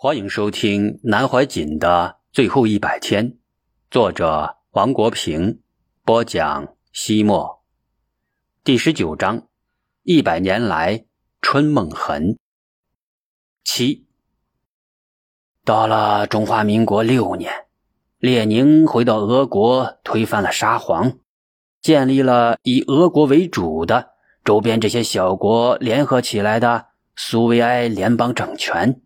欢迎收听南怀瑾的最后一百天，作者王国平播讲。西莫第十九章，一百年来春梦痕。七，到了中华民国六年，列宁回到俄国，推翻了沙皇，建立了以俄国为主的周边这些小国联合起来的苏维埃联邦政权。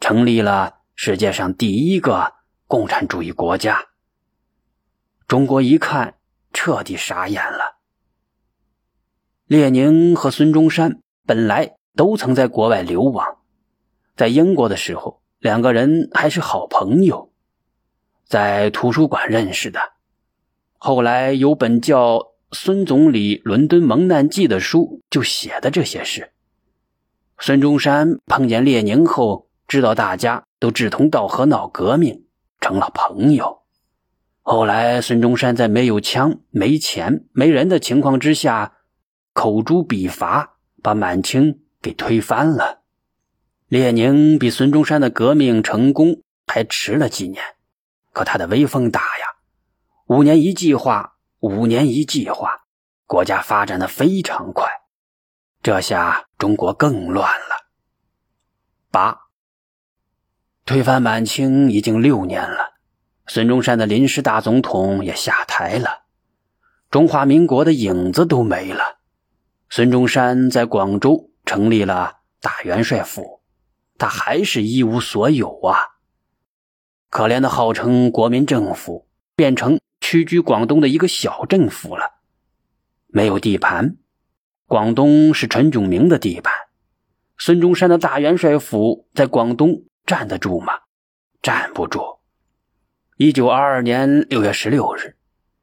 成立了世界上第一个共产主义国家。中国一看，彻底傻眼了。列宁和孙中山本来都曾在国外流亡，在英国的时候，两个人还是好朋友，在图书馆认识的。后来有本叫《孙总理伦敦蒙难记》的书，就写的这些事。孙中山碰见列宁后。知道大家都志同道合闹革命，成了朋友。后来孙中山在没有枪、没钱、没人的情况之下，口诛笔伐，把满清给推翻了。列宁比孙中山的革命成功还迟了几年，可他的威风大呀！五年一计划，五年一计划，国家发展的非常快。这下中国更乱了。八。推翻满清已经六年了，孙中山的临时大总统也下台了，中华民国的影子都没了。孙中山在广州成立了大元帅府，他还是一无所有啊！可怜的号称国民政府，变成屈居广东的一个小政府了，没有地盘，广东是陈炯明的地盘，孙中山的大元帅府在广东。站得住吗？站不住。一九二二年六月十六日，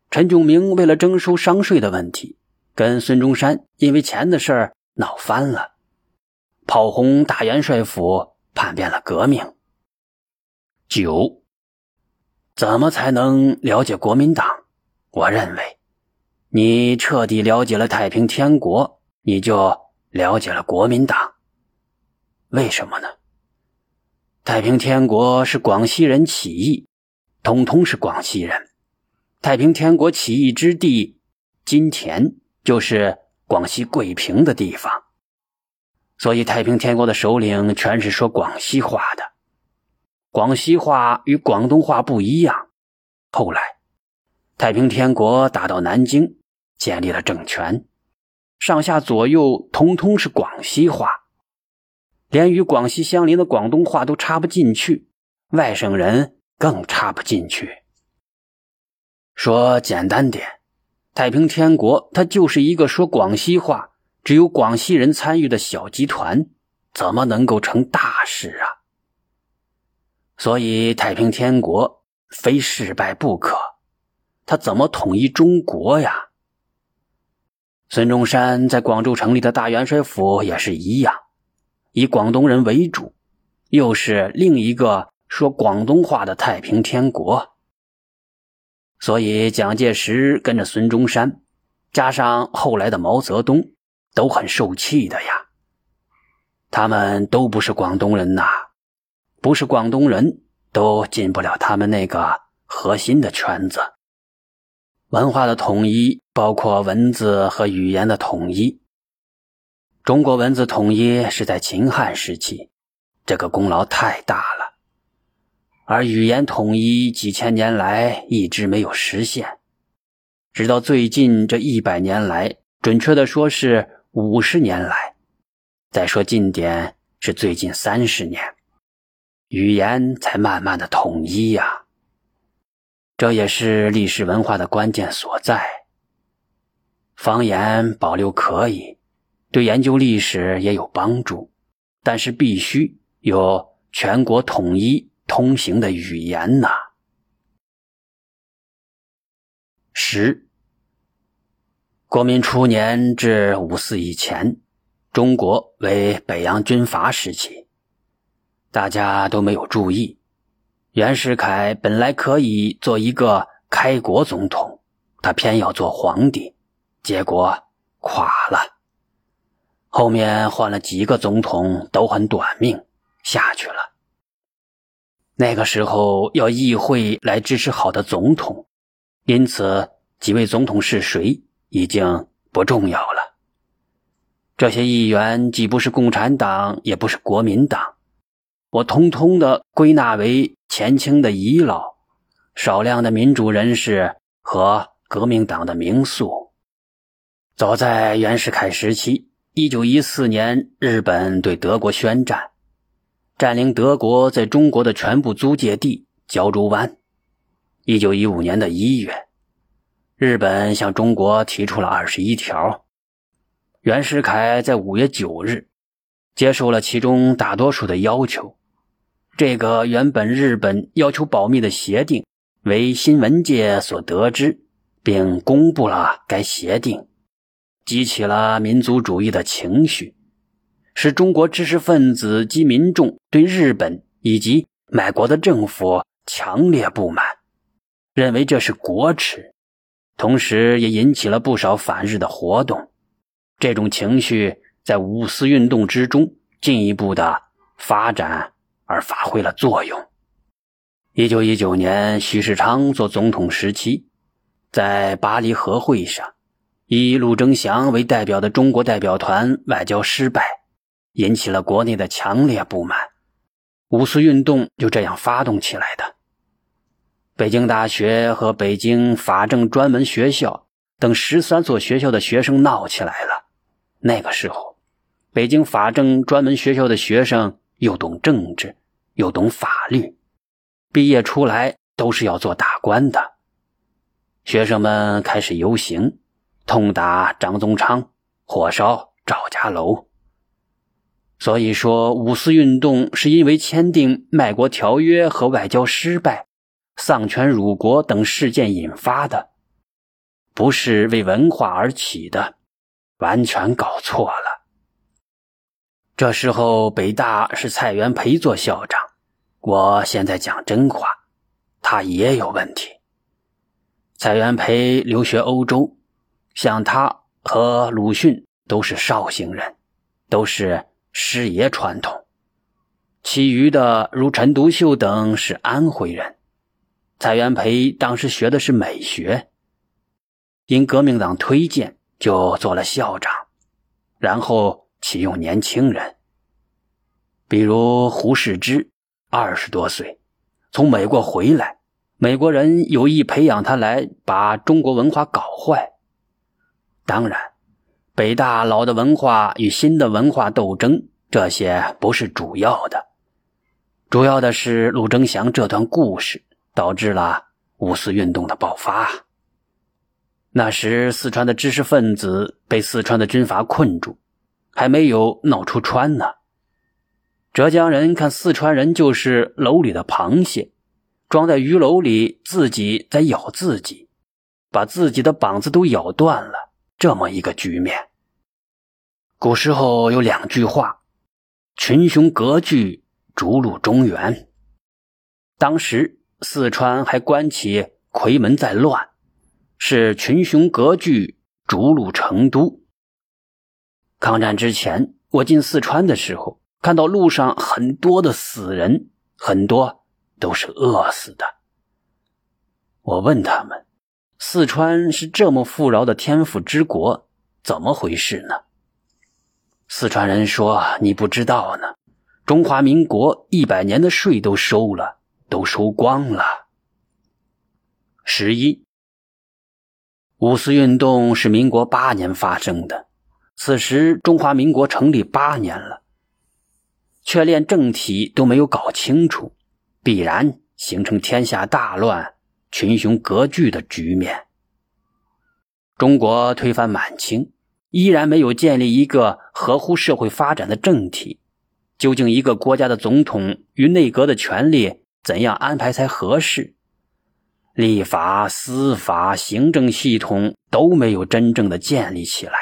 陈炯明为了征收商税的问题，跟孙中山因为钱的事儿闹翻了，炮轰大元帅府，叛变了革命。九，怎么才能了解国民党？我认为，你彻底了解了太平天国，你就了解了国民党。为什么呢？太平天国是广西人起义，统统是广西人。太平天国起义之地金田，就是广西桂平的地方，所以太平天国的首领全是说广西话的。广西话与广东话不一样。后来，太平天国打到南京，建立了政权，上下左右通通是广西话。连与广西相邻的广东话都插不进去，外省人更插不进去。说简单点，太平天国它就是一个说广西话、只有广西人参与的小集团，怎么能够成大事啊？所以太平天国非失败不可，他怎么统一中国呀？孙中山在广州成立的大元帅府也是一样。以广东人为主，又是另一个说广东话的太平天国，所以蒋介石跟着孙中山，加上后来的毛泽东，都很受气的呀。他们都不是广东人呐，不是广东人都进不了他们那个核心的圈子。文化的统一包括文字和语言的统一。中国文字统一是在秦汉时期，这个功劳太大了；而语言统一几千年来一直没有实现，直到最近这一百年来，准确的说是五十年来，再说近点是最近三十年，语言才慢慢的统一呀。这也是历史文化的关键所在。方言保留可以。对研究历史也有帮助，但是必须有全国统一通行的语言呐。十，国民初年至五四以前，中国为北洋军阀时期，大家都没有注意。袁世凯本来可以做一个开国总统，他偏要做皇帝，结果垮了。后面换了几个总统，都很短命，下去了。那个时候要议会来支持好的总统，因此几位总统是谁已经不重要了。这些议员既不是共产党，也不是国民党，我通通的归纳为前清的遗老，少量的民主人士和革命党的名宿。早在袁世凯时期，一九一四年，日本对德国宣战。占领德国在中国的全部租界地胶州湾。一九一五年的一月，日本向中国提出了二十一条。袁世凯在五月九日接受了其中大多数的要求。这个原本日本要求保密的协定，为新闻界所得知，并公布了该协定，激起了民族主义的情绪。使中国知识分子及民众对日本以及美国的政府强烈不满，认为这是国耻，同时也引起了不少反日的活动。这种情绪在五四运动之中进一步的发展而发挥了作用。一九一九年，徐世昌做总统时期，在巴黎和会上，以陆征祥为代表的中国代表团外交失败。引起了国内的强烈不满，五四运动就这样发动起来的。北京大学和北京法政专门学校等十三所学校的学生闹起来了。那个时候，北京法政专门学校的学生又懂政治，又懂法律，毕业出来都是要做大官的。学生们开始游行，痛打张宗昌，火烧赵家楼。所以说，五四运动是因为签订《卖国条约》和外交失败、丧权辱国等事件引发的，不是为文化而起的，完全搞错了。这时候，北大是蔡元培做校长，我现在讲真话，他也有问题。蔡元培留学欧洲，像他和鲁迅都是绍兴人，都是。师爷传统，其余的如陈独秀等是安徽人。蔡元培当时学的是美学，因革命党推荐就做了校长，然后启用年轻人，比如胡适之，二十多岁，从美国回来，美国人有意培养他来把中国文化搞坏。当然。北大老的文化与新的文化斗争，这些不是主要的，主要的是陆征祥这段故事导致了五四运动的爆发。那时四川的知识分子被四川的军阀困住，还没有闹出川呢。浙江人看四川人就是楼里的螃蟹，装在鱼篓里，自己在咬自己，把自己的膀子都咬断了。这么一个局面。古时候有两句话：“群雄割据，逐鹿中原。”当时四川还关起夔门在乱，是群雄割据，逐鹿成都。抗战之前，我进四川的时候，看到路上很多的死人，很多都是饿死的。我问他们。四川是这么富饶的天府之国，怎么回事呢？四川人说：“你不知道呢，中华民国一百年的税都收了，都收光了。”十一，五四运动是民国八年发生的，此时中华民国成立八年了，却连政体都没有搞清楚，必然形成天下大乱。群雄割据的局面。中国推翻满清，依然没有建立一个合乎社会发展的政体。究竟一个国家的总统与内阁的权力怎样安排才合适？立法、司法、行政系统都没有真正的建立起来。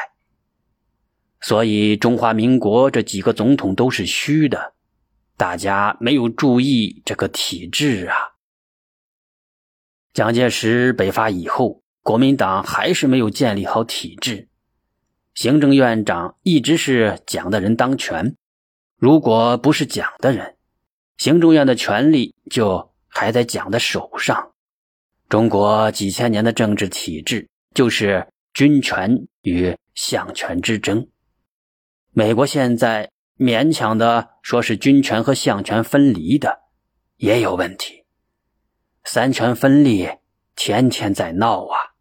所以，中华民国这几个总统都是虚的，大家没有注意这个体制啊。蒋介石北伐以后，国民党还是没有建立好体制，行政院长一直是蒋的人当权。如果不是蒋的人，行政院的权力就还在蒋的手上。中国几千年的政治体制就是军权与相权之争。美国现在勉强的说是军权和相权分离的，也有问题。三权分立，天天在闹啊！